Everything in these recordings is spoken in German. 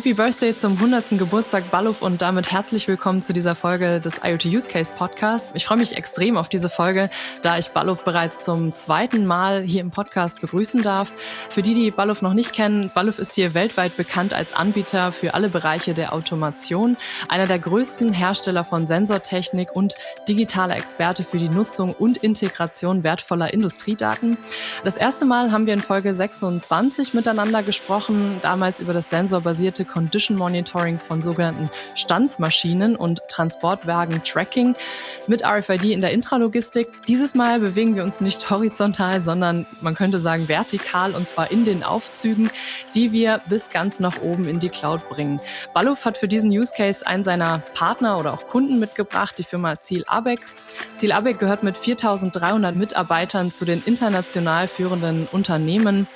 Happy Birthday zum 100. Geburtstag Balluf und damit herzlich willkommen zu dieser Folge des IoT Use Case Podcasts. Ich freue mich extrem auf diese Folge, da ich Balluf bereits zum zweiten Mal hier im Podcast begrüßen darf. Für die, die Balluf noch nicht kennen, Balluf ist hier weltweit bekannt als Anbieter für alle Bereiche der Automation, einer der größten Hersteller von Sensortechnik und digitaler Experte für die Nutzung und Integration wertvoller Industriedaten. Das erste Mal haben wir in Folge 26 miteinander gesprochen, damals über das sensorbasierte Condition Monitoring von sogenannten Standsmaschinen und Transportwagen-Tracking mit RFID in der Intralogistik. Dieses Mal bewegen wir uns nicht horizontal, sondern man könnte sagen vertikal und zwar in den Aufzügen, die wir bis ganz nach oben in die Cloud bringen. Balluf hat für diesen Use Case einen seiner Partner oder auch Kunden mitgebracht, die Firma Ziel Abeck. Ziel Abeck gehört mit 4300 Mitarbeitern zu den international führenden Unternehmen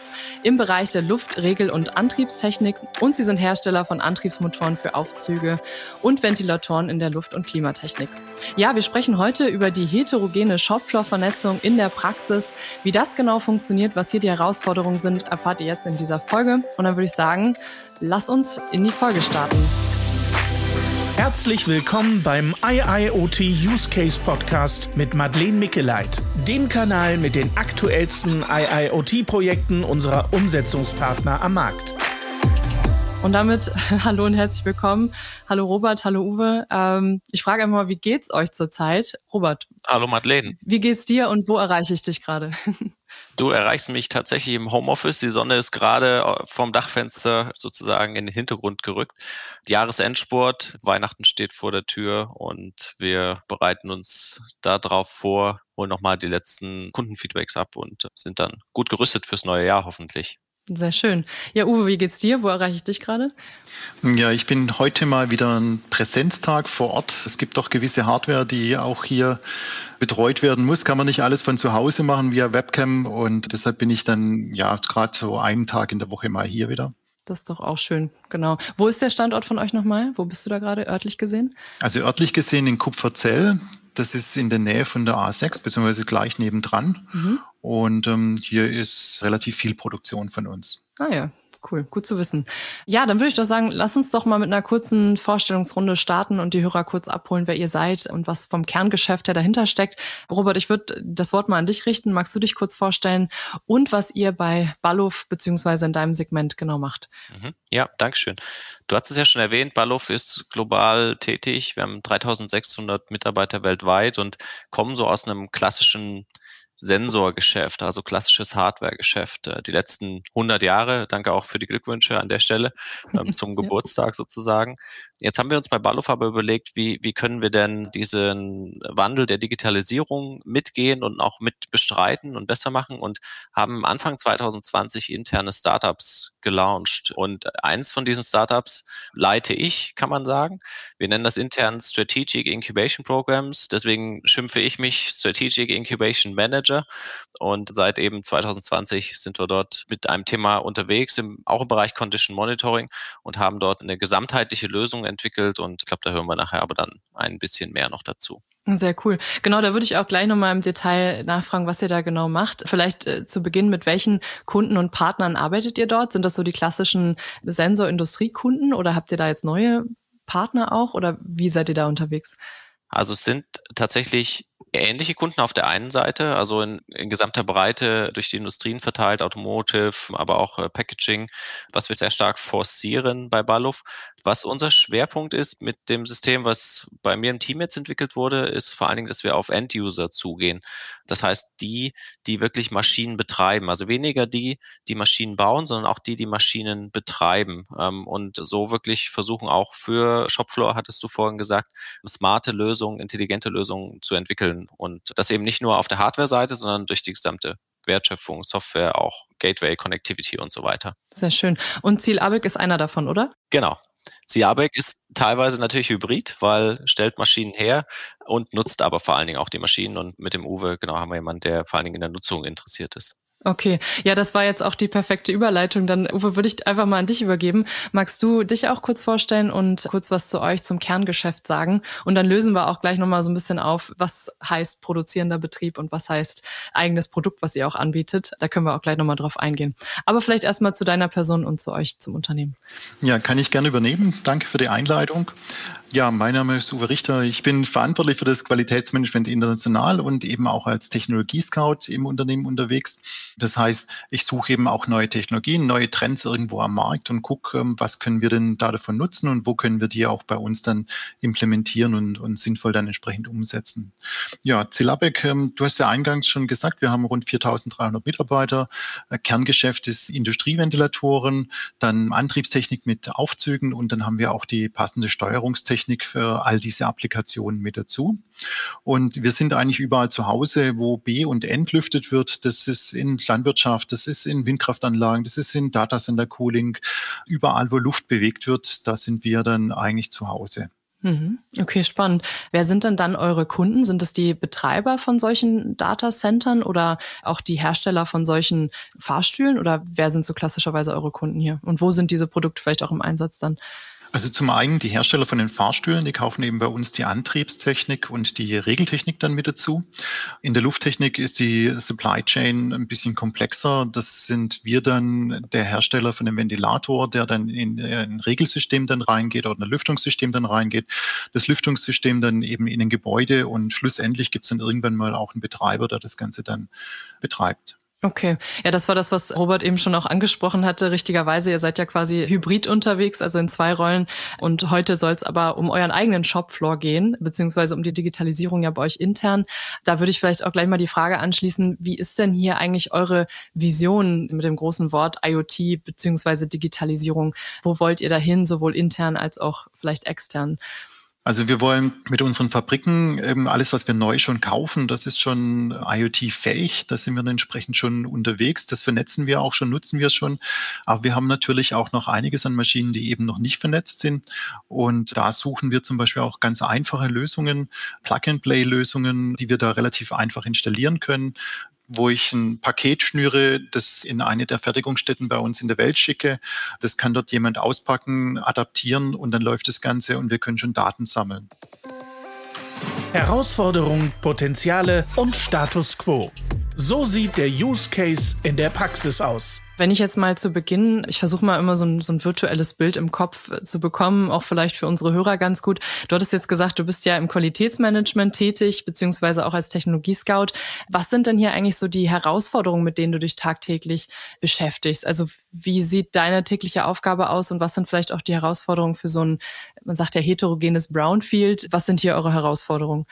im Bereich der Luft-, Regel- und Antriebstechnik und sie sind Hersteller von Antriebsmotoren für Aufzüge und Ventilatoren in der Luft- und Klimatechnik. Ja, wir sprechen heute über die heterogene Shopfloor-Vernetzung in der Praxis. Wie das genau funktioniert, was hier die Herausforderungen sind, erfahrt ihr jetzt in dieser Folge. Und dann würde ich sagen, lass uns in die Folge starten. Herzlich willkommen beim IIoT Use Case Podcast mit Madeleine Mickeleit, dem Kanal mit den aktuellsten IIoT-Projekten unserer Umsetzungspartner am Markt. Und damit hallo und herzlich willkommen. Hallo Robert, hallo Uwe. Ähm, ich frage einfach mal, wie geht's euch zurzeit? Robert. Hallo Madeleine. Wie geht's dir und wo erreiche ich dich gerade? Du erreichst mich tatsächlich im Homeoffice. Die Sonne ist gerade äh, vom Dachfenster sozusagen in den Hintergrund gerückt. Jahresendsport, Weihnachten steht vor der Tür und wir bereiten uns darauf vor, holen nochmal die letzten Kundenfeedbacks ab und sind dann gut gerüstet fürs neue Jahr hoffentlich. Sehr schön. Ja, Uwe, wie geht's dir? Wo erreiche ich dich gerade? Ja, ich bin heute mal wieder ein Präsenztag vor Ort. Es gibt doch gewisse Hardware, die auch hier betreut werden muss. Kann man nicht alles von zu Hause machen via Webcam und deshalb bin ich dann ja gerade so einen Tag in der Woche mal hier wieder. Das ist doch auch schön, genau. Wo ist der Standort von euch nochmal? Wo bist du da gerade örtlich gesehen? Also örtlich gesehen in Kupferzell. Das ist in der Nähe von der A6, beziehungsweise gleich nebendran. Mhm. Und ähm, hier ist relativ viel Produktion von uns. Ah ja, cool, gut zu wissen. Ja, dann würde ich doch sagen, lass uns doch mal mit einer kurzen Vorstellungsrunde starten und die Hörer kurz abholen, wer ihr seid und was vom Kerngeschäft her dahinter steckt. Robert, ich würde das Wort mal an dich richten. Magst du dich kurz vorstellen und was ihr bei Balluf beziehungsweise in deinem Segment genau macht? Mhm. Ja, Dankeschön. Du hast es ja schon erwähnt, Balluf ist global tätig. Wir haben 3600 Mitarbeiter weltweit und kommen so aus einem klassischen Sensorgeschäft, also klassisches Hardwaregeschäft. Äh, die letzten 100 Jahre, danke auch für die Glückwünsche an der Stelle ähm, zum Geburtstag sozusagen. Jetzt haben wir uns bei Balluf aber überlegt, wie, wie können wir denn diesen Wandel der Digitalisierung mitgehen und auch mit bestreiten und besser machen und haben Anfang 2020 interne Startups gelauncht. Und eins von diesen Startups leite ich, kann man sagen. Wir nennen das intern Strategic Incubation Programs. Deswegen schimpfe ich mich Strategic Incubation Manager. Und seit eben 2020 sind wir dort mit einem Thema unterwegs, im, auch im Bereich Condition Monitoring und haben dort eine gesamtheitliche Lösung entwickelt. Und ich glaube, da hören wir nachher aber dann ein bisschen mehr noch dazu. Sehr cool. Genau, da würde ich auch gleich nochmal im Detail nachfragen, was ihr da genau macht. Vielleicht äh, zu Beginn, mit welchen Kunden und Partnern arbeitet ihr dort? Sind das so die klassischen Sensorindustriekunden oder habt ihr da jetzt neue Partner auch oder wie seid ihr da unterwegs? Also es sind tatsächlich ähnliche Kunden auf der einen Seite, also in, in gesamter Breite durch die Industrien verteilt, Automotive, aber auch äh, Packaging, was wir sehr stark forcieren bei Balluf. Was unser Schwerpunkt ist mit dem System, was bei mir im Team jetzt entwickelt wurde, ist vor allen Dingen, dass wir auf End-User zugehen. Das heißt, die, die wirklich Maschinen betreiben. Also weniger die, die Maschinen bauen, sondern auch die, die Maschinen betreiben. Ähm, und so wirklich versuchen auch für Shopfloor, hattest du vorhin gesagt, smarte Lösungen, intelligente Lösungen zu entwickeln und das eben nicht nur auf der Hardware-Seite, sondern durch die gesamte Wertschöpfung, Software, auch Gateway, Connectivity und so weiter. Sehr schön. Und Ziel ABEC ist einer davon, oder? Genau. Ziel ABEC ist teilweise natürlich hybrid, weil stellt Maschinen her und nutzt aber vor allen Dingen auch die Maschinen. Und mit dem Uwe, genau, haben wir jemanden, der vor allen Dingen in der Nutzung interessiert ist. Okay, ja, das war jetzt auch die perfekte Überleitung. Dann, Uwe, würde ich einfach mal an dich übergeben. Magst du dich auch kurz vorstellen und kurz was zu euch zum Kerngeschäft sagen? Und dann lösen wir auch gleich nochmal so ein bisschen auf, was heißt produzierender Betrieb und was heißt eigenes Produkt, was ihr auch anbietet. Da können wir auch gleich nochmal drauf eingehen. Aber vielleicht erstmal zu deiner Person und zu euch zum Unternehmen. Ja, kann ich gerne übernehmen. Danke für die Einleitung. Ja, mein Name ist Uwe Richter. Ich bin verantwortlich für das Qualitätsmanagement international und eben auch als Technologie-Scout im Unternehmen unterwegs. Das heißt, ich suche eben auch neue Technologien, neue Trends irgendwo am Markt und gucke, ähm, was können wir denn da davon nutzen und wo können wir die auch bei uns dann implementieren und, und sinnvoll dann entsprechend umsetzen. Ja, Zilabek, ähm, du hast ja eingangs schon gesagt, wir haben rund 4300 Mitarbeiter. Äh, Kerngeschäft ist Industrieventilatoren, dann Antriebstechnik mit Aufzügen und dann haben wir auch die passende Steuerungstechnik Technik für all diese Applikationen mit dazu. Und wir sind eigentlich überall zu Hause, wo B- und entlüftet wird. Das ist in Landwirtschaft, das ist in Windkraftanlagen, das ist in Datacenter Cooling. Überall, wo Luft bewegt wird, da sind wir dann eigentlich zu Hause. Mhm. Okay, spannend. Wer sind denn dann eure Kunden? Sind es die Betreiber von solchen Datacentern oder auch die Hersteller von solchen Fahrstühlen oder wer sind so klassischerweise eure Kunden hier? Und wo sind diese Produkte vielleicht auch im Einsatz dann? Also zum einen die Hersteller von den Fahrstühlen, die kaufen eben bei uns die Antriebstechnik und die Regeltechnik dann mit dazu. In der Lufttechnik ist die Supply Chain ein bisschen komplexer. Das sind wir dann der Hersteller von dem Ventilator, der dann in ein Regelsystem dann reingeht oder ein Lüftungssystem dann reingeht. Das Lüftungssystem dann eben in ein Gebäude und schlussendlich gibt es dann irgendwann mal auch einen Betreiber, der das Ganze dann betreibt. Okay, ja, das war das, was Robert eben schon auch angesprochen hatte. Richtigerweise, ihr seid ja quasi hybrid unterwegs, also in zwei Rollen. Und heute soll es aber um euren eigenen Shopfloor gehen, beziehungsweise um die Digitalisierung ja bei euch intern. Da würde ich vielleicht auch gleich mal die Frage anschließen, wie ist denn hier eigentlich eure Vision mit dem großen Wort IoT beziehungsweise Digitalisierung? Wo wollt ihr dahin, sowohl intern als auch vielleicht extern? Also wir wollen mit unseren Fabriken eben alles, was wir neu schon kaufen, das ist schon IoT-fähig. Da sind wir entsprechend schon unterwegs. Das vernetzen wir auch schon, nutzen wir schon. Aber wir haben natürlich auch noch einiges an Maschinen, die eben noch nicht vernetzt sind. Und da suchen wir zum Beispiel auch ganz einfache Lösungen, Plug-and-Play-Lösungen, die wir da relativ einfach installieren können wo ich ein Paket schnüre, das in eine der Fertigungsstätten bei uns in der Welt schicke. Das kann dort jemand auspacken, adaptieren und dann läuft das Ganze und wir können schon Daten sammeln. Herausforderungen, Potenziale und Status quo. So sieht der Use Case in der Praxis aus. Wenn ich jetzt mal zu Beginn, ich versuche mal immer so ein, so ein virtuelles Bild im Kopf zu bekommen, auch vielleicht für unsere Hörer ganz gut. Du hattest jetzt gesagt, du bist ja im Qualitätsmanagement tätig, beziehungsweise auch als Technologiescout. Was sind denn hier eigentlich so die Herausforderungen, mit denen du dich tagtäglich beschäftigst? Also wie sieht deine tägliche Aufgabe aus und was sind vielleicht auch die Herausforderungen für so ein, man sagt ja heterogenes Brownfield? Was sind hier eure Herausforderungen?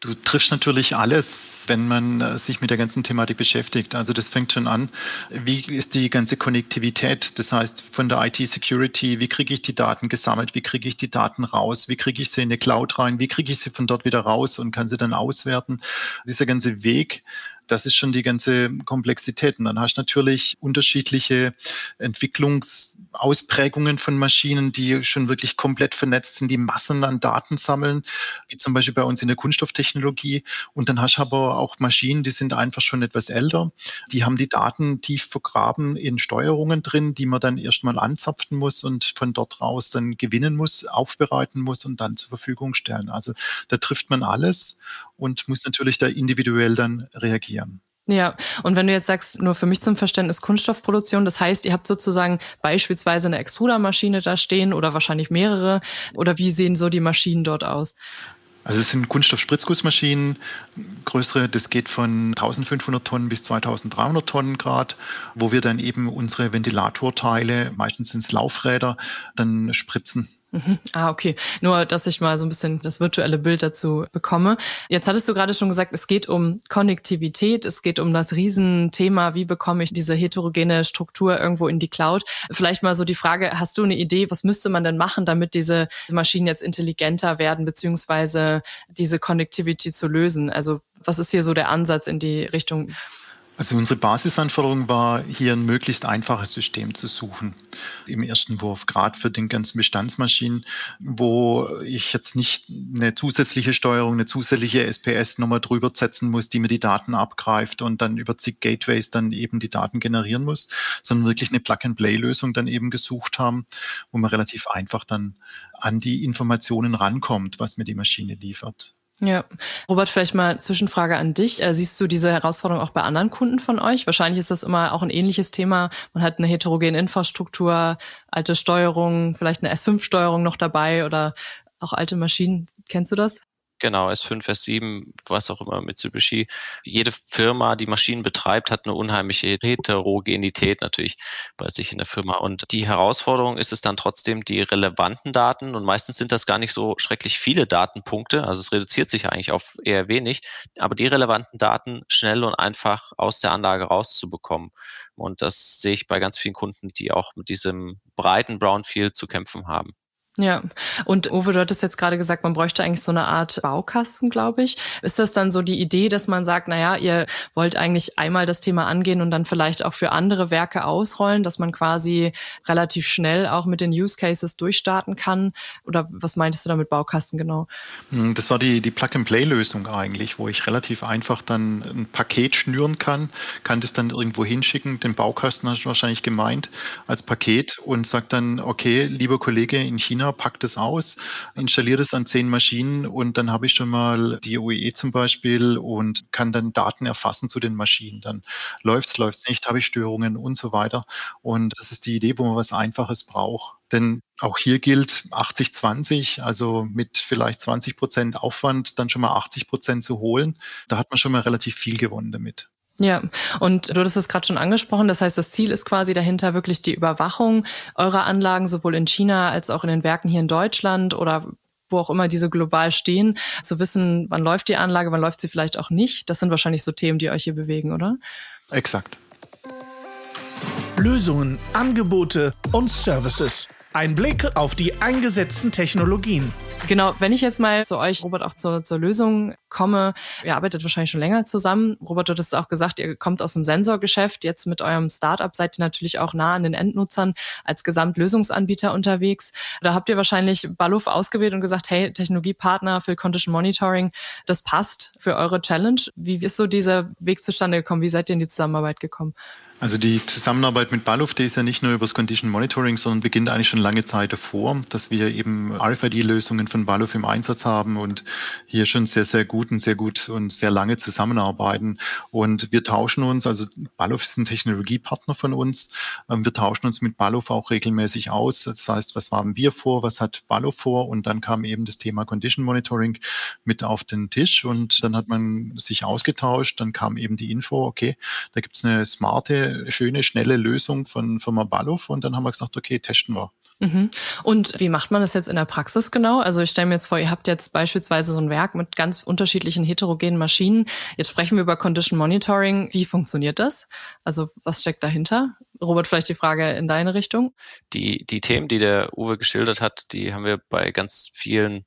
Du triffst natürlich alles, wenn man äh, sich mit der ganzen Thematik beschäftigt. Also das fängt schon an, wie ist die ganze Konnektivität, das heißt von der IT-Security, wie kriege ich die Daten gesammelt, wie kriege ich die Daten raus, wie kriege ich sie in eine Cloud rein, wie kriege ich sie von dort wieder raus und kann sie dann auswerten. Dieser ganze Weg, das ist schon die ganze Komplexität. Und dann hast du natürlich unterschiedliche Entwicklungsausprägungen von Maschinen, die schon wirklich komplett vernetzt sind, die Massen an Daten sammeln, wie zum Beispiel bei uns in der Kunststofftechnologie. Und dann hast du aber auch Maschinen, die sind einfach schon etwas älter. Die haben die Daten tief vergraben in Steuerungen drin, die man dann erstmal anzapfen muss und von dort raus dann gewinnen muss, aufbereiten muss und dann zur Verfügung stellen. Also da trifft man alles und muss natürlich da individuell dann reagieren. Ja, und wenn du jetzt sagst, nur für mich zum Verständnis Kunststoffproduktion, das heißt, ihr habt sozusagen beispielsweise eine Extrudermaschine da stehen oder wahrscheinlich mehrere, oder wie sehen so die Maschinen dort aus? Also es sind Kunststoff-Spritzgussmaschinen, größere, das geht von 1500 Tonnen bis 2300 Tonnen Grad, wo wir dann eben unsere Ventilatorteile, meistens sind es Laufräder, dann spritzen. Mhm. Ah, okay. Nur, dass ich mal so ein bisschen das virtuelle Bild dazu bekomme. Jetzt hattest du gerade schon gesagt, es geht um Konnektivität, es geht um das Riesenthema, wie bekomme ich diese heterogene Struktur irgendwo in die Cloud. Vielleicht mal so die Frage, hast du eine Idee, was müsste man denn machen, damit diese Maschinen jetzt intelligenter werden, beziehungsweise diese Connectivity zu lösen? Also was ist hier so der Ansatz in die Richtung? Also unsere Basisanforderung war, hier ein möglichst einfaches System zu suchen im ersten Wurf, gerade für den ganzen Bestandsmaschinen, wo ich jetzt nicht eine zusätzliche Steuerung, eine zusätzliche SPS nochmal drüber setzen muss, die mir die Daten abgreift und dann über zig Gateways dann eben die Daten generieren muss, sondern wirklich eine Plug-and-Play-Lösung dann eben gesucht haben, wo man relativ einfach dann an die Informationen rankommt, was mir die Maschine liefert. Ja, Robert, vielleicht mal Zwischenfrage an dich. Äh, siehst du diese Herausforderung auch bei anderen Kunden von euch? Wahrscheinlich ist das immer auch ein ähnliches Thema. Man hat eine heterogene Infrastruktur, alte Steuerung, vielleicht eine S5-Steuerung noch dabei oder auch alte Maschinen. Kennst du das? Genau, S5, S7, was auch immer, Mitsubishi. Jede Firma, die Maschinen betreibt, hat eine unheimliche Heterogenität natürlich bei sich in der Firma. Und die Herausforderung ist es dann trotzdem, die relevanten Daten, und meistens sind das gar nicht so schrecklich viele Datenpunkte, also es reduziert sich eigentlich auf eher wenig, aber die relevanten Daten schnell und einfach aus der Anlage rauszubekommen. Und das sehe ich bei ganz vielen Kunden, die auch mit diesem breiten Brownfield zu kämpfen haben. Ja, und Uwe, du hattest jetzt gerade gesagt, man bräuchte eigentlich so eine Art Baukasten, glaube ich. Ist das dann so die Idee, dass man sagt, na ja, ihr wollt eigentlich einmal das Thema angehen und dann vielleicht auch für andere Werke ausrollen, dass man quasi relativ schnell auch mit den Use Cases durchstarten kann? Oder was meintest du damit Baukasten genau? Hm, das war die, die Plug-and-Play-Lösung eigentlich, wo ich relativ einfach dann ein Paket schnüren kann, kann das dann irgendwo hinschicken. Den Baukasten hast du wahrscheinlich gemeint als Paket und sagt dann, okay, lieber Kollege in China, China, pack das aus, installiere das an zehn Maschinen und dann habe ich schon mal die OEE zum Beispiel und kann dann Daten erfassen zu den Maschinen. Dann läuft es, läuft es nicht, habe ich Störungen und so weiter. Und das ist die Idee, wo man was Einfaches braucht. Denn auch hier gilt 80-20, also mit vielleicht 20 Prozent Aufwand dann schon mal 80 Prozent zu holen. Da hat man schon mal relativ viel gewonnen damit. Ja, und du hattest es gerade schon angesprochen. Das heißt, das Ziel ist quasi dahinter wirklich die Überwachung eurer Anlagen, sowohl in China als auch in den Werken hier in Deutschland oder wo auch immer diese global stehen, zu wissen, wann läuft die Anlage, wann läuft sie vielleicht auch nicht. Das sind wahrscheinlich so Themen, die euch hier bewegen, oder? Exakt. Lösungen, Angebote und Services. Ein Blick auf die eingesetzten Technologien. Genau, wenn ich jetzt mal zu euch, Robert, auch zur, zur Lösung komme, ihr arbeitet wahrscheinlich schon länger zusammen. Robert, du hast auch gesagt, ihr kommt aus dem Sensorgeschäft. Jetzt mit eurem Startup seid ihr natürlich auch nah an den Endnutzern als Gesamtlösungsanbieter unterwegs. Da habt ihr wahrscheinlich Baluf ausgewählt und gesagt, hey, Technologiepartner für Condition Monitoring, das passt für eure Challenge. Wie ist so dieser Weg zustande gekommen? Wie seid ihr in die Zusammenarbeit gekommen? Also die Zusammenarbeit mit Baluf, die ist ja nicht nur über das Condition Monitoring, sondern beginnt eigentlich schon lange Zeit davor, dass wir eben RFID-Lösungen von Baluf im Einsatz haben und hier schon sehr, sehr gut und sehr gut und sehr lange zusammenarbeiten. Und wir tauschen uns, also Baluf ist ein Technologiepartner von uns, ähm, wir tauschen uns mit Baluf auch regelmäßig aus. Das heißt, was haben wir vor, was hat Baluf vor? Und dann kam eben das Thema Condition Monitoring mit auf den Tisch und dann hat man sich ausgetauscht, dann kam eben die Info, okay, da gibt es eine smarte schöne, schnelle Lösung von Firma Ballow und dann haben wir gesagt, okay, testen wir. Mhm. Und wie macht man das jetzt in der Praxis genau? Also ich stelle mir jetzt vor, ihr habt jetzt beispielsweise so ein Werk mit ganz unterschiedlichen heterogenen Maschinen. Jetzt sprechen wir über Condition Monitoring. Wie funktioniert das? Also was steckt dahinter? Robert, vielleicht die Frage in deine Richtung. Die, die Themen, die der Uwe geschildert hat, die haben wir bei ganz vielen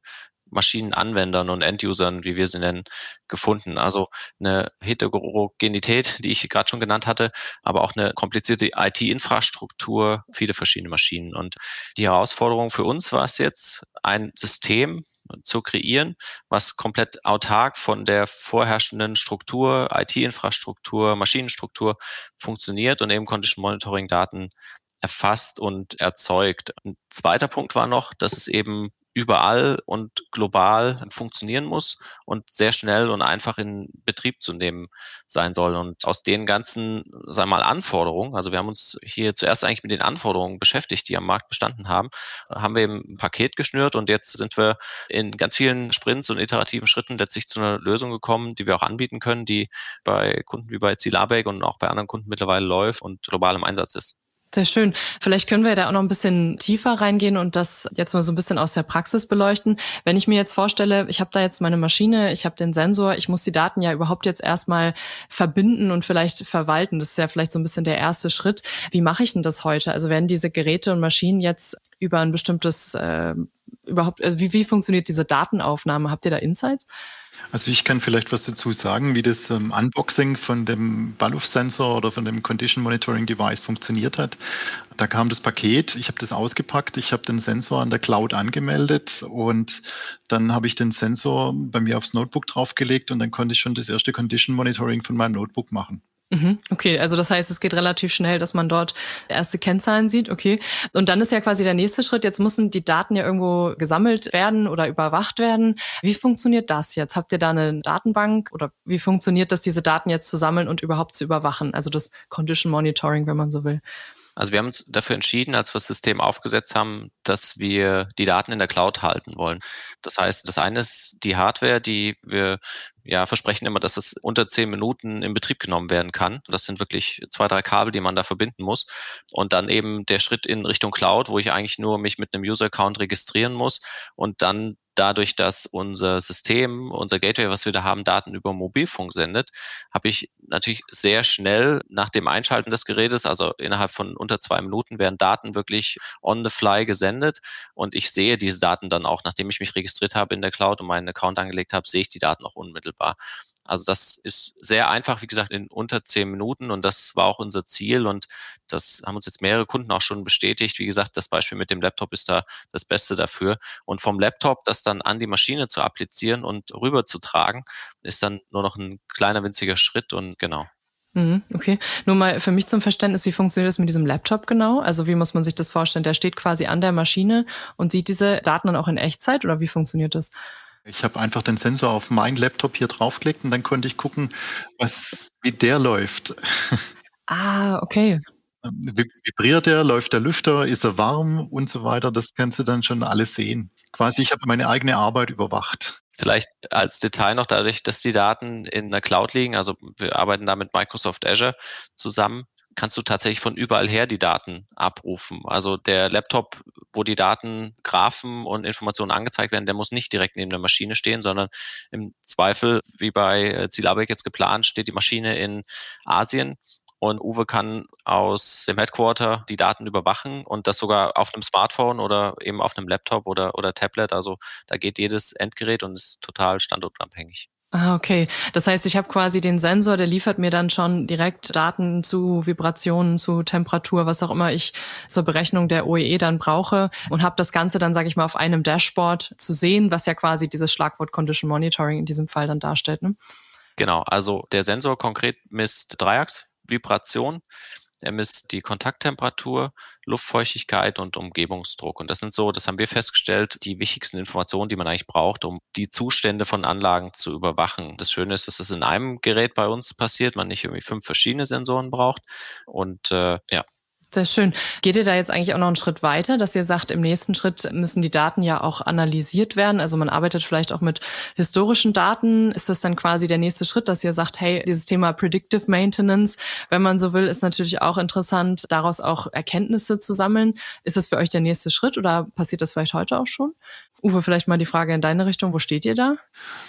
Maschinenanwendern und Endusern, wie wir sie nennen, gefunden. Also eine Heterogenität, die ich gerade schon genannt hatte, aber auch eine komplizierte IT-Infrastruktur, viele verschiedene Maschinen. Und die Herausforderung für uns war es jetzt, ein System zu kreieren, was komplett autark von der vorherrschenden Struktur, IT-Infrastruktur, Maschinenstruktur funktioniert und eben Condition Monitoring Daten erfasst und erzeugt. Ein zweiter Punkt war noch, dass es eben überall und global funktionieren muss und sehr schnell und einfach in Betrieb zu nehmen sein soll. Und aus den ganzen, sagen wir mal, Anforderungen, also wir haben uns hier zuerst eigentlich mit den Anforderungen beschäftigt, die am Markt bestanden haben, haben wir eben ein Paket geschnürt und jetzt sind wir in ganz vielen Sprints und iterativen Schritten letztlich zu einer Lösung gekommen, die wir auch anbieten können, die bei Kunden wie bei Zilabek und auch bei anderen Kunden mittlerweile läuft und global im Einsatz ist. Sehr schön. Vielleicht können wir da auch noch ein bisschen tiefer reingehen und das jetzt mal so ein bisschen aus der Praxis beleuchten. Wenn ich mir jetzt vorstelle, ich habe da jetzt meine Maschine, ich habe den Sensor, ich muss die Daten ja überhaupt jetzt erstmal verbinden und vielleicht verwalten. Das ist ja vielleicht so ein bisschen der erste Schritt. Wie mache ich denn das heute? Also werden diese Geräte und Maschinen jetzt über ein bestimmtes äh, überhaupt, also wie, wie funktioniert diese Datenaufnahme? Habt ihr da Insights? Also ich kann vielleicht was dazu sagen, wie das ähm, Unboxing von dem Balluf-Sensor oder von dem Condition Monitoring Device funktioniert hat. Da kam das Paket, ich habe das ausgepackt, ich habe den Sensor an der Cloud angemeldet und dann habe ich den Sensor bei mir aufs Notebook draufgelegt und dann konnte ich schon das erste Condition Monitoring von meinem Notebook machen. Mhm, okay, also das heißt, es geht relativ schnell, dass man dort erste Kennzahlen sieht. Okay. Und dann ist ja quasi der nächste Schritt. Jetzt müssen die Daten ja irgendwo gesammelt werden oder überwacht werden. Wie funktioniert das jetzt? Habt ihr da eine Datenbank oder wie funktioniert das, diese Daten jetzt zu sammeln und überhaupt zu überwachen? Also das Condition Monitoring, wenn man so will. Also wir haben uns dafür entschieden, als wir das System aufgesetzt haben, dass wir die Daten in der Cloud halten wollen. Das heißt, das eine ist die Hardware, die wir ja, versprechen immer, dass es unter zehn Minuten in Betrieb genommen werden kann. Das sind wirklich zwei, drei Kabel, die man da verbinden muss. Und dann eben der Schritt in Richtung Cloud, wo ich eigentlich nur mich mit einem User-Account registrieren muss und dann dadurch, dass unser System, unser Gateway, was wir da haben, Daten über Mobilfunk sendet, habe ich natürlich sehr schnell nach dem Einschalten des Gerätes, also innerhalb von unter zwei Minuten, werden Daten wirklich on the fly gesendet und ich sehe diese Daten dann auch, nachdem ich mich registriert habe in der Cloud und meinen Account angelegt habe, sehe ich die Daten auch unmittelbar. Also das ist sehr einfach, wie gesagt, in unter zehn Minuten und das war auch unser Ziel und das haben uns jetzt mehrere Kunden auch schon bestätigt. Wie gesagt, das Beispiel mit dem Laptop ist da das Beste dafür. Und vom Laptop das dann an die Maschine zu applizieren und rüber zu tragen, ist dann nur noch ein kleiner winziger Schritt und genau. Mhm, okay. Nur mal für mich zum Verständnis, wie funktioniert das mit diesem Laptop genau? Also wie muss man sich das vorstellen? Der steht quasi an der Maschine und sieht diese Daten dann auch in Echtzeit oder wie funktioniert das? Ich habe einfach den Sensor auf meinen Laptop hier draufgelegt und dann konnte ich gucken, was, wie der läuft. Ah, okay. Ähm, vibriert er, läuft der Lüfter, ist er warm und so weiter. Das kannst du dann schon alles sehen. Quasi, ich habe meine eigene Arbeit überwacht. Vielleicht als Detail noch dadurch, dass die Daten in der Cloud liegen. Also wir arbeiten da mit Microsoft Azure zusammen kannst du tatsächlich von überall her die Daten abrufen. Also der Laptop, wo die Daten, Graphen und Informationen angezeigt werden, der muss nicht direkt neben der Maschine stehen, sondern im Zweifel, wie bei äh, Zielabek jetzt geplant, steht die Maschine in Asien und Uwe kann aus dem Headquarter die Daten überwachen und das sogar auf einem Smartphone oder eben auf einem Laptop oder, oder Tablet. Also da geht jedes Endgerät und ist total standortunabhängig. Ah, okay. Das heißt, ich habe quasi den Sensor, der liefert mir dann schon direkt Daten zu Vibrationen, zu Temperatur, was auch immer ich zur Berechnung der OEE dann brauche und habe das Ganze dann, sage ich mal, auf einem Dashboard zu sehen, was ja quasi dieses Schlagwort Condition Monitoring in diesem Fall dann darstellt. Ne? Genau, also der Sensor konkret misst Dreiachsvibration. Er misst die Kontakttemperatur, Luftfeuchtigkeit und Umgebungsdruck. Und das sind so, das haben wir festgestellt, die wichtigsten Informationen, die man eigentlich braucht, um die Zustände von Anlagen zu überwachen. Das Schöne ist, dass das in einem Gerät bei uns passiert, man nicht irgendwie fünf verschiedene Sensoren braucht. Und äh, ja, sehr schön. Geht ihr da jetzt eigentlich auch noch einen Schritt weiter, dass ihr sagt, im nächsten Schritt müssen die Daten ja auch analysiert werden? Also man arbeitet vielleicht auch mit historischen Daten. Ist das dann quasi der nächste Schritt, dass ihr sagt, hey, dieses Thema Predictive Maintenance, wenn man so will, ist natürlich auch interessant, daraus auch Erkenntnisse zu sammeln. Ist das für euch der nächste Schritt oder passiert das vielleicht heute auch schon? Uwe, vielleicht mal die Frage in deine Richtung. Wo steht ihr da?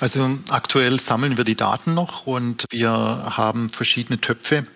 Also aktuell sammeln wir die Daten noch und wir haben verschiedene Töpfe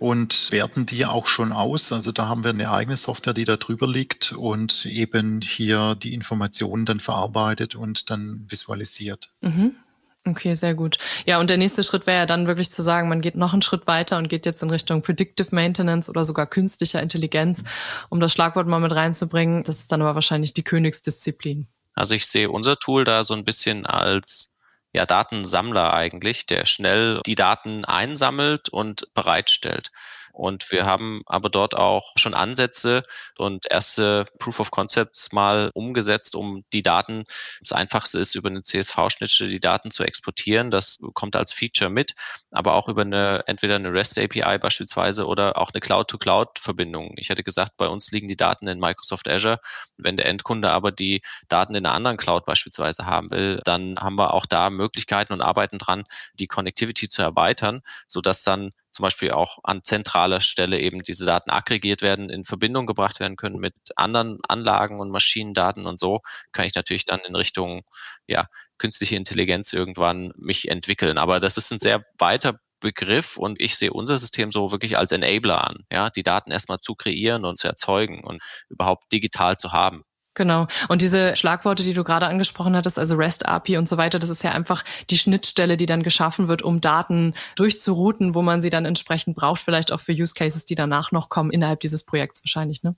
und werten die auch schon aus. Also da haben wir eine eigene Software, die da drüber liegt und eben hier die Informationen dann verarbeitet und dann visualisiert. Mhm. Okay, sehr gut. Ja, und der nächste Schritt wäre ja dann wirklich zu sagen, man geht noch einen Schritt weiter und geht jetzt in Richtung Predictive Maintenance oder sogar künstlicher Intelligenz, um das Schlagwort mal mit reinzubringen. Das ist dann aber wahrscheinlich die Königsdisziplin. Also ich sehe unser Tool da so ein bisschen als ja, Datensammler eigentlich, der schnell die Daten einsammelt und bereitstellt. Und wir haben aber dort auch schon Ansätze und erste Proof of Concepts mal umgesetzt, um die Daten, das einfachste ist, über eine CSV-Schnittstelle die Daten zu exportieren. Das kommt als Feature mit, aber auch über eine, entweder eine REST API beispielsweise oder auch eine Cloud-to-Cloud-Verbindung. Ich hätte gesagt, bei uns liegen die Daten in Microsoft Azure. Wenn der Endkunde aber die Daten in einer anderen Cloud beispielsweise haben will, dann haben wir auch da Möglichkeiten und arbeiten dran, die Connectivity zu erweitern, sodass dann zum Beispiel auch an zentraler Stelle eben diese Daten aggregiert werden, in Verbindung gebracht werden können mit anderen Anlagen und Maschinendaten und so kann ich natürlich dann in Richtung ja, künstliche Intelligenz irgendwann mich entwickeln. Aber das ist ein sehr weiter Begriff und ich sehe unser System so wirklich als Enabler an, ja, die Daten erstmal zu kreieren und zu erzeugen und überhaupt digital zu haben. Genau. Und diese Schlagworte, die du gerade angesprochen hattest, also REST API und so weiter, das ist ja einfach die Schnittstelle, die dann geschaffen wird, um Daten durchzurouten, wo man sie dann entsprechend braucht, vielleicht auch für Use Cases, die danach noch kommen, innerhalb dieses Projekts wahrscheinlich, ne?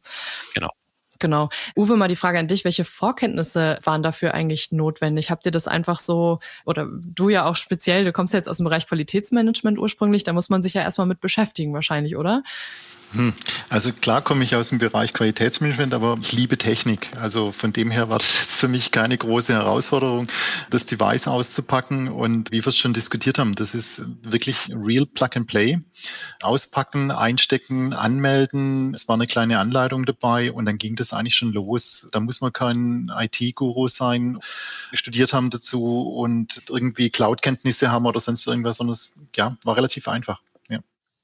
Genau. Genau. Uwe, mal die Frage an dich. Welche Vorkenntnisse waren dafür eigentlich notwendig? Habt ihr das einfach so, oder du ja auch speziell, du kommst ja jetzt aus dem Bereich Qualitätsmanagement ursprünglich, da muss man sich ja erstmal mit beschäftigen wahrscheinlich, oder? Hm. Also klar komme ich aus dem Bereich Qualitätsmanagement, aber ich liebe Technik. Also von dem her war das jetzt für mich keine große Herausforderung, das Device auszupacken. Und wie wir es schon diskutiert haben, das ist wirklich real Plug and Play. Auspacken, einstecken, anmelden. Es war eine kleine Anleitung dabei und dann ging das eigentlich schon los. Da muss man kein IT-Guru sein, studiert haben dazu und irgendwie Cloud-Kenntnisse haben oder sonst irgendwas, sondern es ja, war relativ einfach.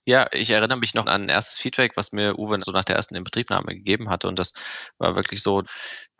Ja, ich erinnere mich noch an ein erstes Feedback, was mir Uwe so nach der ersten Inbetriebnahme gegeben hatte. Und das war wirklich so,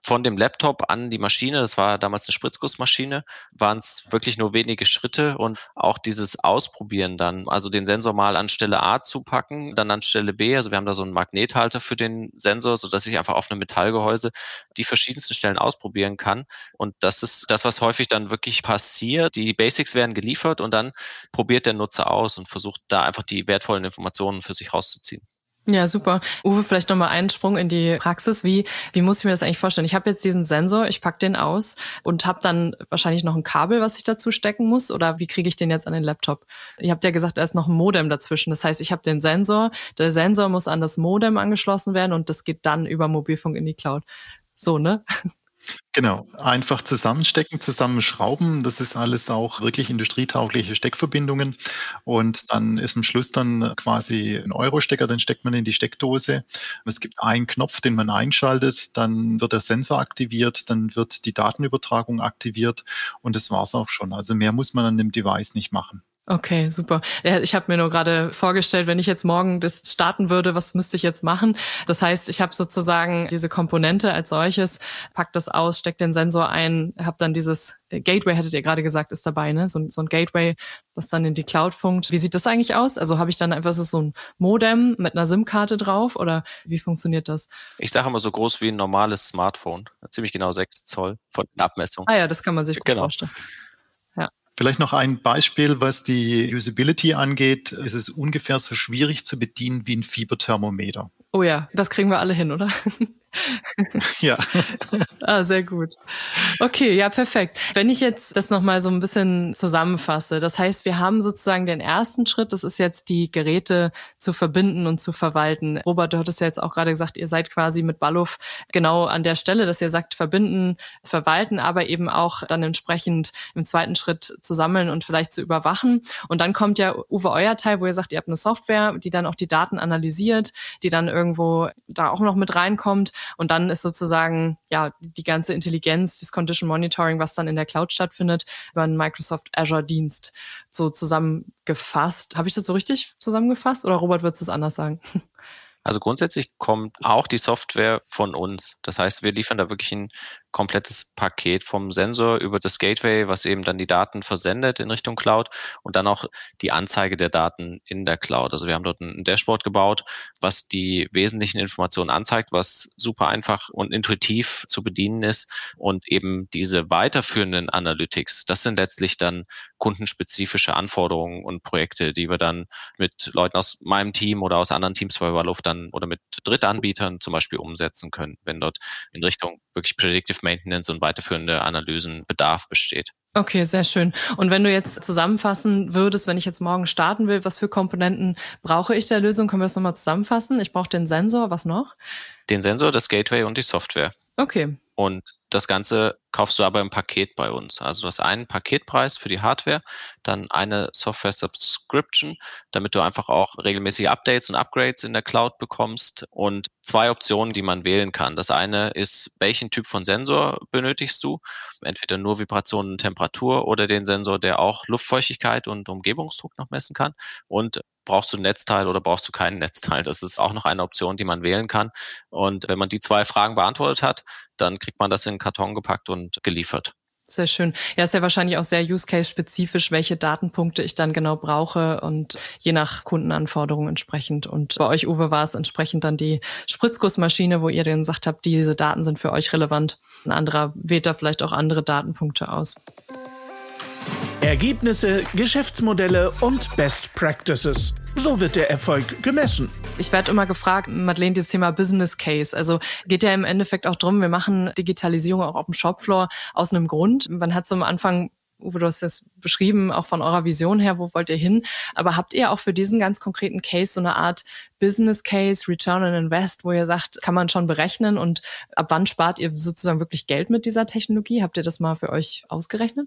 von dem Laptop an die Maschine, das war damals eine Spritzgussmaschine, waren es wirklich nur wenige Schritte und auch dieses Ausprobieren dann, also den Sensor mal an Stelle A zu packen, dann an Stelle B, also wir haben da so einen Magnethalter für den Sensor, so dass ich einfach auf einem Metallgehäuse die verschiedensten Stellen ausprobieren kann und das ist das, was häufig dann wirklich passiert. Die Basics werden geliefert und dann probiert der Nutzer aus und versucht da einfach die wertvollen Informationen für sich rauszuziehen. Ja, super. Uwe, vielleicht nochmal einen Sprung in die Praxis. Wie, wie muss ich mir das eigentlich vorstellen? Ich habe jetzt diesen Sensor, ich pack den aus und habe dann wahrscheinlich noch ein Kabel, was ich dazu stecken muss. Oder wie kriege ich den jetzt an den Laptop? Ihr habt ja gesagt, da ist noch ein Modem dazwischen. Das heißt, ich habe den Sensor, der Sensor muss an das Modem angeschlossen werden und das geht dann über Mobilfunk in die Cloud. So, ne? Genau, einfach zusammenstecken, zusammenschrauben. Das ist alles auch wirklich industrietaugliche Steckverbindungen. Und dann ist am Schluss dann quasi ein Euro-Stecker, den steckt man in die Steckdose. Es gibt einen Knopf, den man einschaltet, dann wird der Sensor aktiviert, dann wird die Datenübertragung aktiviert und das war's auch schon. Also mehr muss man an dem Device nicht machen. Okay, super. Ja, ich habe mir nur gerade vorgestellt, wenn ich jetzt morgen das starten würde, was müsste ich jetzt machen? Das heißt, ich habe sozusagen diese Komponente als solches, pack das aus, steck den Sensor ein, habe dann dieses Gateway, hattet ihr gerade gesagt, ist dabei, ne? So, so, ein Gateway, was dann in die Cloud funkt. Wie sieht das eigentlich aus? Also habe ich dann einfach so ein Modem mit einer SIM-Karte drauf oder wie funktioniert das? Ich sage immer so groß wie ein normales Smartphone, ziemlich genau sechs Zoll von der Abmessung. Ah ja, das kann man sich gut genau. vorstellen. Vielleicht noch ein Beispiel, was die Usability angeht. ist Es ungefähr so schwierig zu bedienen wie ein Fieberthermometer. Oh ja, das kriegen wir alle hin, oder? ja. ah, sehr gut. Okay, ja, perfekt. Wenn ich jetzt das nochmal so ein bisschen zusammenfasse, das heißt, wir haben sozusagen den ersten Schritt, das ist jetzt die Geräte zu verbinden und zu verwalten. Robert, du hattest ja jetzt auch gerade gesagt, ihr seid quasi mit Balluf genau an der Stelle, dass ihr sagt, verbinden, verwalten, aber eben auch dann entsprechend im zweiten Schritt zu sammeln und vielleicht zu überwachen. Und dann kommt ja Uwe euer Teil, wo ihr sagt, ihr habt eine Software, die dann auch die Daten analysiert, die dann irgendwo da auch noch mit reinkommt und dann ist sozusagen ja die ganze Intelligenz, das Condition Monitoring, was dann in der Cloud stattfindet, über einen Microsoft Azure Dienst so zusammengefasst. Habe ich das so richtig zusammengefasst oder Robert, würdest du es anders sagen? Also grundsätzlich kommt auch die Software von uns. Das heißt, wir liefern da wirklich ein komplettes Paket vom Sensor über das Gateway, was eben dann die Daten versendet in Richtung Cloud und dann auch die Anzeige der Daten in der Cloud. Also wir haben dort ein Dashboard gebaut, was die wesentlichen Informationen anzeigt, was super einfach und intuitiv zu bedienen ist und eben diese weiterführenden Analytics, das sind letztlich dann kundenspezifische Anforderungen und Projekte, die wir dann mit Leuten aus meinem Team oder aus anderen Teams bei Walluf dann oder mit Drittanbietern zum Beispiel umsetzen können, wenn dort in Richtung wirklich Predictive Maintenance und weiterführende Analysen Bedarf besteht. Okay, sehr schön. Und wenn du jetzt zusammenfassen würdest, wenn ich jetzt morgen starten will, was für Komponenten brauche ich der Lösung? Können wir das nochmal zusammenfassen? Ich brauche den Sensor, was noch? Den Sensor, das Gateway und die Software. Okay. Und das Ganze kaufst du aber im Paket bei uns. Also du hast einen Paketpreis für die Hardware, dann eine Software Subscription, damit du einfach auch regelmäßige Updates und Upgrades in der Cloud bekommst und zwei Optionen, die man wählen kann. Das eine ist, welchen Typ von Sensor benötigst du? Entweder nur Vibrationen und Temperatur oder den Sensor, der auch Luftfeuchtigkeit und Umgebungsdruck noch messen kann. Und brauchst du ein Netzteil oder brauchst du kein Netzteil? Das ist auch noch eine Option, die man wählen kann. Und wenn man die zwei Fragen beantwortet hat, dann kriegt man das in Karton gepackt und geliefert. Sehr schön. Ja, ist ja wahrscheinlich auch sehr use-case-spezifisch, welche Datenpunkte ich dann genau brauche und je nach Kundenanforderungen entsprechend. Und bei euch, Uwe, war es entsprechend dann die Spritzgussmaschine, wo ihr dann gesagt habt, diese Daten sind für euch relevant. Ein anderer wählt da vielleicht auch andere Datenpunkte aus. Ergebnisse, Geschäftsmodelle und Best Practices. So wird der Erfolg gemessen. Ich werde immer gefragt, Madeleine, dieses Thema Business Case. Also geht ja im Endeffekt auch drum, wir machen Digitalisierung auch auf dem Shopfloor aus einem Grund. Man hat so am Anfang Uwe, du hast das beschrieben, auch von eurer Vision her, wo wollt ihr hin? Aber habt ihr auch für diesen ganz konkreten Case so eine Art Business Case, Return on Invest, wo ihr sagt, kann man schon berechnen und ab wann spart ihr sozusagen wirklich Geld mit dieser Technologie? Habt ihr das mal für euch ausgerechnet?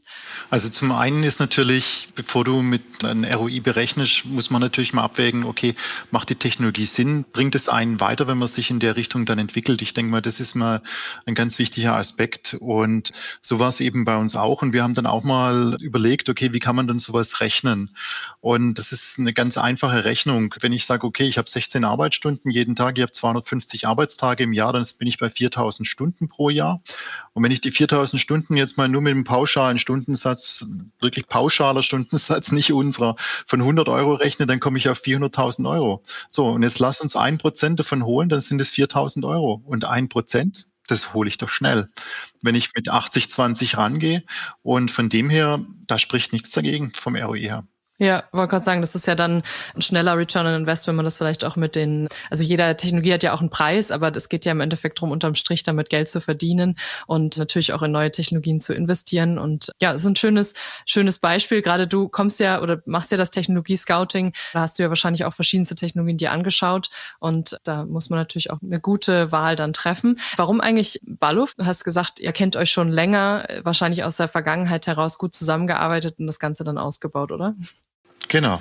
Also zum einen ist natürlich, bevor du mit einem ROI berechnest, muss man natürlich mal abwägen, okay, macht die Technologie Sinn? Bringt es einen weiter, wenn man sich in der Richtung dann entwickelt? Ich denke mal, das ist mal ein ganz wichtiger Aspekt und so war es eben bei uns auch und wir haben dann auch mal überlegt, okay, wie kann man denn sowas rechnen? Und das ist eine ganz einfache Rechnung. Wenn ich sage, okay, ich habe 16 Arbeitsstunden jeden Tag, ich habe 250 Arbeitstage im Jahr, dann bin ich bei 4000 Stunden pro Jahr. Und wenn ich die 4000 Stunden jetzt mal nur mit einem pauschalen Stundensatz, wirklich pauschaler Stundensatz, nicht unserer, von 100 Euro rechne, dann komme ich auf 400.000 Euro. So, und jetzt lass uns ein Prozent davon holen, dann sind es 4000 Euro. Und ein Prozent, das hole ich doch schnell. Wenn ich mit 80, 20 rangehe und von dem her, da spricht nichts dagegen vom ROI her. Ja, wollte gerade sagen, das ist ja dann ein schneller Return on Invest, wenn man das vielleicht auch mit den, also jeder Technologie hat ja auch einen Preis, aber es geht ja im Endeffekt darum, unterm Strich damit Geld zu verdienen und natürlich auch in neue Technologien zu investieren. Und ja, es ist ein schönes, schönes Beispiel. Gerade du kommst ja oder machst ja das Technologie-Scouting. Da hast du ja wahrscheinlich auch verschiedenste Technologien dir angeschaut und da muss man natürlich auch eine gute Wahl dann treffen. Warum eigentlich Balluf? Du hast gesagt, ihr kennt euch schon länger, wahrscheinlich aus der Vergangenheit heraus gut zusammengearbeitet und das Ganze dann ausgebaut, oder? Genau.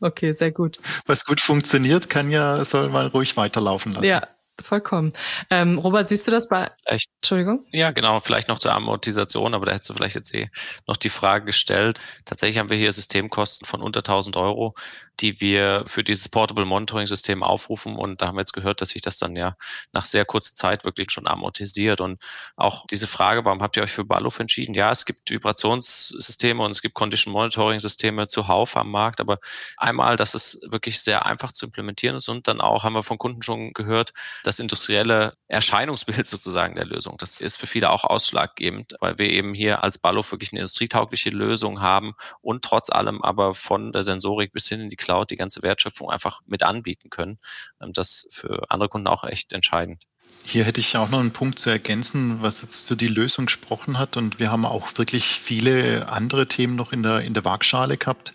Okay, sehr gut. Was gut funktioniert, kann ja, soll man ruhig weiterlaufen lassen. Ja, vollkommen. Ähm, Robert, siehst du das bei? Vielleicht, Entschuldigung? Ja, genau. Vielleicht noch zur Amortisation, aber da hättest du vielleicht jetzt eh noch die Frage gestellt. Tatsächlich haben wir hier Systemkosten von unter 1000 Euro die wir für dieses Portable Monitoring System aufrufen. Und da haben wir jetzt gehört, dass sich das dann ja nach sehr kurzer Zeit wirklich schon amortisiert. Und auch diese Frage, warum habt ihr euch für Baluf entschieden? Ja, es gibt Vibrationssysteme und es gibt Condition Monitoring Systeme zuhauf am Markt, aber einmal, dass es wirklich sehr einfach zu implementieren ist und dann auch haben wir von Kunden schon gehört, das industrielle Erscheinungsbild sozusagen der Lösung. Das ist für viele auch ausschlaggebend, weil wir eben hier als Baluf wirklich eine industrietaugliche Lösung haben und trotz allem aber von der Sensorik bis hin in die Cloud die ganze Wertschöpfung einfach mit anbieten können. Ähm, das ist für andere Kunden auch echt entscheidend. Hier hätte ich auch noch einen Punkt zu ergänzen, was jetzt für die Lösung gesprochen hat. Und wir haben auch wirklich viele andere Themen noch in der, in der Waagschale gehabt.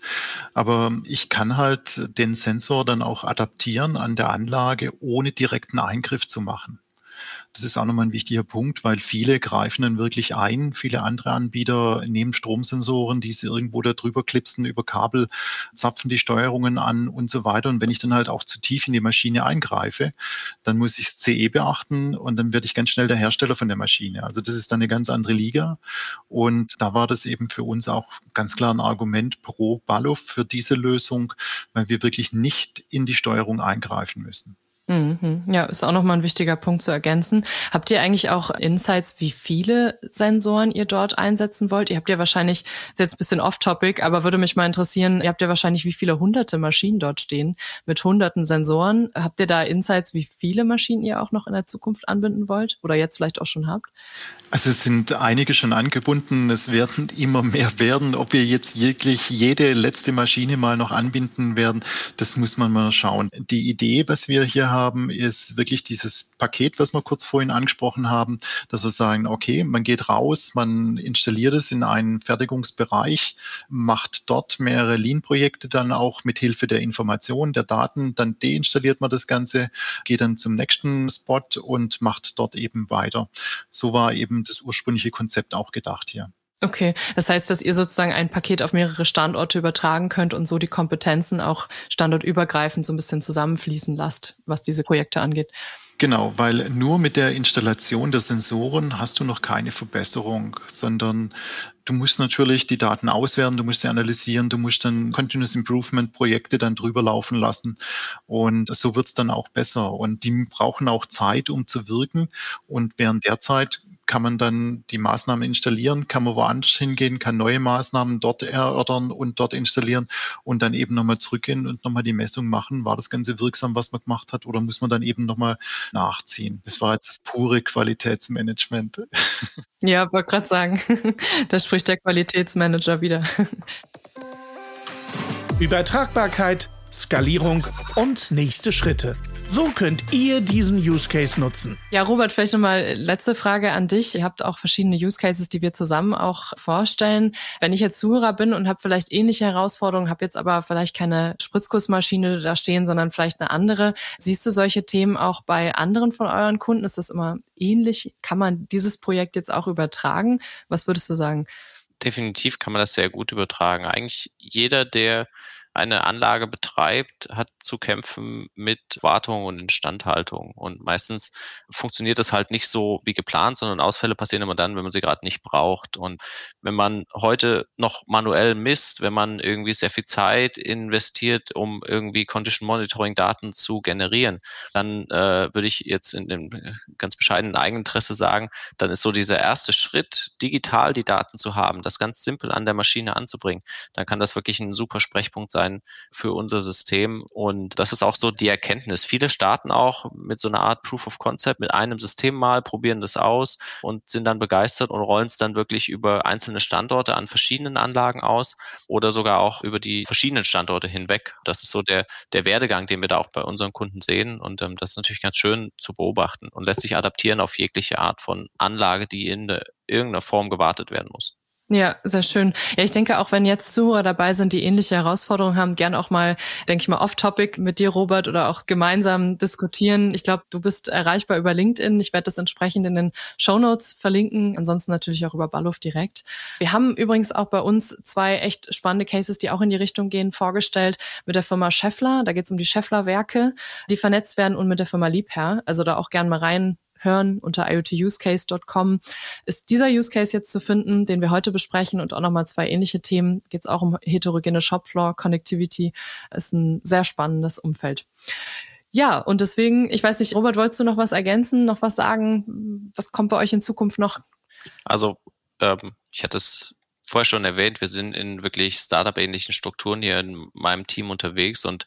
Aber ich kann halt den Sensor dann auch adaptieren an der Anlage, ohne direkten Eingriff zu machen. Das ist auch nochmal ein wichtiger Punkt, weil viele greifen dann wirklich ein. Viele andere Anbieter nehmen Stromsensoren, die sie irgendwo da drüber klipsen, über Kabel, zapfen die Steuerungen an und so weiter. Und wenn ich dann halt auch zu tief in die Maschine eingreife, dann muss ich das CE beachten und dann werde ich ganz schnell der Hersteller von der Maschine. Also das ist dann eine ganz andere Liga. Und da war das eben für uns auch ganz klar ein Argument pro Balluf für diese Lösung, weil wir wirklich nicht in die Steuerung eingreifen müssen. Mhm. Ja, ist auch nochmal ein wichtiger Punkt zu ergänzen. Habt ihr eigentlich auch Insights, wie viele Sensoren ihr dort einsetzen wollt? Ihr habt ja wahrscheinlich, ist jetzt ein bisschen off-topic, aber würde mich mal interessieren, ihr habt ja wahrscheinlich, wie viele hunderte Maschinen dort stehen mit hunderten Sensoren. Habt ihr da Insights, wie viele Maschinen ihr auch noch in der Zukunft anbinden wollt oder jetzt vielleicht auch schon habt? Also es sind einige schon angebunden. Es werden immer mehr werden. Ob wir jetzt wirklich jede letzte Maschine mal noch anbinden werden, das muss man mal schauen. Die Idee, was wir hier haben, ist wirklich dieses Paket, was wir kurz vorhin angesprochen haben, dass wir sagen, okay, man geht raus, man installiert es in einen Fertigungsbereich, macht dort mehrere Lean-Projekte dann auch mit Hilfe der Informationen, der Daten, dann deinstalliert man das Ganze, geht dann zum nächsten Spot und macht dort eben weiter. So war eben eben das ursprüngliche Konzept auch gedacht hier. Okay, das heißt, dass ihr sozusagen ein Paket auf mehrere Standorte übertragen könnt und so die Kompetenzen auch standortübergreifend so ein bisschen zusammenfließen lasst, was diese Projekte angeht. Genau, weil nur mit der Installation der Sensoren hast du noch keine Verbesserung, sondern Du musst natürlich die Daten auswerten, du musst sie analysieren, du musst dann Continuous Improvement Projekte dann drüber laufen lassen und so wird es dann auch besser. Und die brauchen auch Zeit, um zu wirken. Und während der Zeit kann man dann die Maßnahmen installieren, kann man woanders hingehen, kann neue Maßnahmen dort erörtern und dort installieren und dann eben nochmal zurückgehen und nochmal die Messung machen. War das Ganze wirksam, was man gemacht hat, oder muss man dann eben nochmal nachziehen? Das war jetzt das pure Qualitätsmanagement. Ja, wollte gerade sagen, da spricht der Qualitätsmanager wieder. Übertragbarkeit, Skalierung und nächste Schritte. So könnt ihr diesen Use Case nutzen. Ja, Robert, vielleicht nochmal letzte Frage an dich. Ihr habt auch verschiedene Use Cases, die wir zusammen auch vorstellen. Wenn ich jetzt Zuhörer bin und habe vielleicht ähnliche Herausforderungen, habe jetzt aber vielleicht keine Spritzgussmaschine da stehen, sondern vielleicht eine andere. Siehst du solche Themen auch bei anderen von euren Kunden? Ist das immer ähnlich? Kann man dieses Projekt jetzt auch übertragen? Was würdest du sagen? Definitiv kann man das sehr gut übertragen. Eigentlich jeder, der eine Anlage betreibt, hat zu kämpfen mit Wartung und Instandhaltung. Und meistens funktioniert das halt nicht so wie geplant, sondern Ausfälle passieren immer dann, wenn man sie gerade nicht braucht. Und wenn man heute noch manuell misst, wenn man irgendwie sehr viel Zeit investiert, um irgendwie Condition Monitoring Daten zu generieren, dann äh, würde ich jetzt in dem ganz bescheidenen Eigeninteresse sagen, dann ist so dieser erste Schritt, digital die Daten zu haben, das ganz simpel an der Maschine anzubringen, dann kann das wirklich ein super Sprechpunkt sein sein für unser System. Und das ist auch so die Erkenntnis. Viele starten auch mit so einer Art Proof of Concept, mit einem System mal, probieren das aus und sind dann begeistert und rollen es dann wirklich über einzelne Standorte an verschiedenen Anlagen aus oder sogar auch über die verschiedenen Standorte hinweg. Das ist so der, der Werdegang, den wir da auch bei unseren Kunden sehen. Und ähm, das ist natürlich ganz schön zu beobachten und lässt sich adaptieren auf jegliche Art von Anlage, die in irgendeiner Form gewartet werden muss. Ja, sehr schön. Ja, ich denke auch, wenn jetzt Zuhörer dabei sind, die ähnliche Herausforderungen haben, gern auch mal, denke ich mal, off-topic mit dir, Robert, oder auch gemeinsam diskutieren. Ich glaube, du bist erreichbar über LinkedIn. Ich werde das entsprechend in den Show Notes verlinken. Ansonsten natürlich auch über Ballhof direkt. Wir haben übrigens auch bei uns zwei echt spannende Cases, die auch in die Richtung gehen, vorgestellt mit der Firma Scheffler. Da geht es um die Scheffler-Werke, die vernetzt werden und mit der Firma Liebherr. Also da auch gern mal rein hören unter iotusecase.com ist dieser Use Case jetzt zu finden, den wir heute besprechen und auch nochmal zwei ähnliche Themen. Geht es auch um heterogene Shopfloor Connectivity. Ist ein sehr spannendes Umfeld. Ja, und deswegen, ich weiß nicht, Robert, wolltest du noch was ergänzen, noch was sagen? Was kommt bei euch in Zukunft noch? Also, ähm, ich hatte es vorher schon erwähnt, wir sind in wirklich Startup-ähnlichen Strukturen hier in meinem Team unterwegs und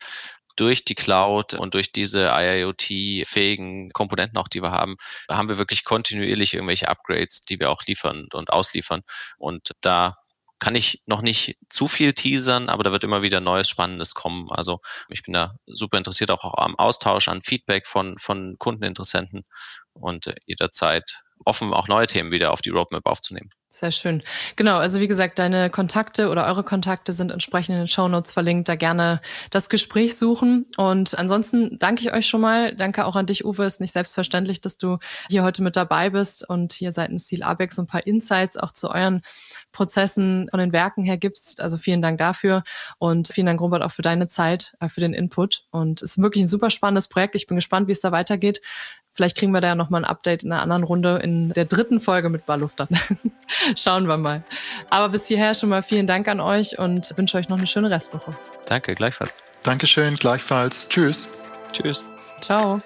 durch die Cloud und durch diese IIoT-fähigen Komponenten auch, die wir haben, haben wir wirklich kontinuierlich irgendwelche Upgrades, die wir auch liefern und ausliefern. Und da kann ich noch nicht zu viel teasern, aber da wird immer wieder Neues, Spannendes kommen. Also ich bin da super interessiert auch, am Austausch, an Feedback von, von Kundeninteressenten und jederzeit offen, auch neue Themen wieder auf die Roadmap aufzunehmen. Sehr schön. Genau, also wie gesagt, deine Kontakte oder eure Kontakte sind entsprechend in den Show Notes verlinkt. Da gerne das Gespräch suchen. Und ansonsten danke ich euch schon mal. Danke auch an dich, Uwe. Ist nicht selbstverständlich, dass du hier heute mit dabei bist und hier seitens Stil Abex so ein paar Insights auch zu euren Prozessen von den Werken her gibst. Also vielen Dank dafür und vielen Dank, Robert, auch für deine Zeit, äh, für den Input. Und es ist wirklich ein super spannendes Projekt. Ich bin gespannt, wie es da weitergeht. Vielleicht kriegen wir da ja nochmal ein Update in einer anderen Runde in der dritten Folge mit Balluft dann. Schauen wir mal. Aber bis hierher schon mal vielen Dank an euch und wünsche euch noch eine schöne Restwoche. Danke, gleichfalls. Dankeschön, gleichfalls. Tschüss. Tschüss. Ciao.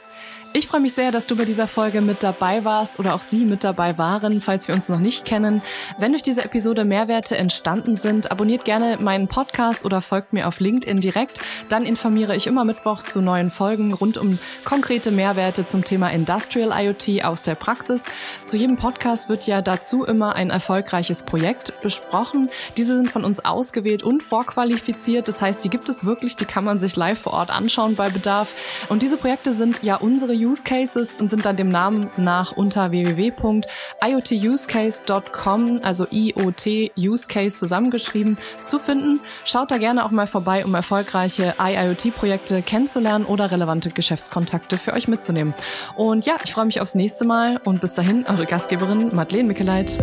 Ich freue mich sehr, dass du bei dieser Folge mit dabei warst oder auch Sie mit dabei waren, falls wir uns noch nicht kennen. Wenn durch diese Episode Mehrwerte entstanden sind, abonniert gerne meinen Podcast oder folgt mir auf LinkedIn direkt. Dann informiere ich immer mittwochs zu neuen Folgen rund um konkrete Mehrwerte zum Thema Industrial IoT aus der Praxis. Zu jedem Podcast wird ja dazu immer ein erfolgreiches Projekt besprochen. Diese sind von uns ausgewählt und vorqualifiziert. Das heißt, die gibt es wirklich, die kann man sich live vor Ort anschauen bei Bedarf. Und diese Projekte sind ja unsere Use Cases und sind dann dem Namen nach unter www.iotusecase.com, also IoT Use Case zusammengeschrieben, zu finden. Schaut da gerne auch mal vorbei, um erfolgreiche IIoT-Projekte kennenzulernen oder relevante Geschäftskontakte für euch mitzunehmen. Und ja, ich freue mich aufs nächste Mal und bis dahin eure Gastgeberin Madeleine Mickeleit.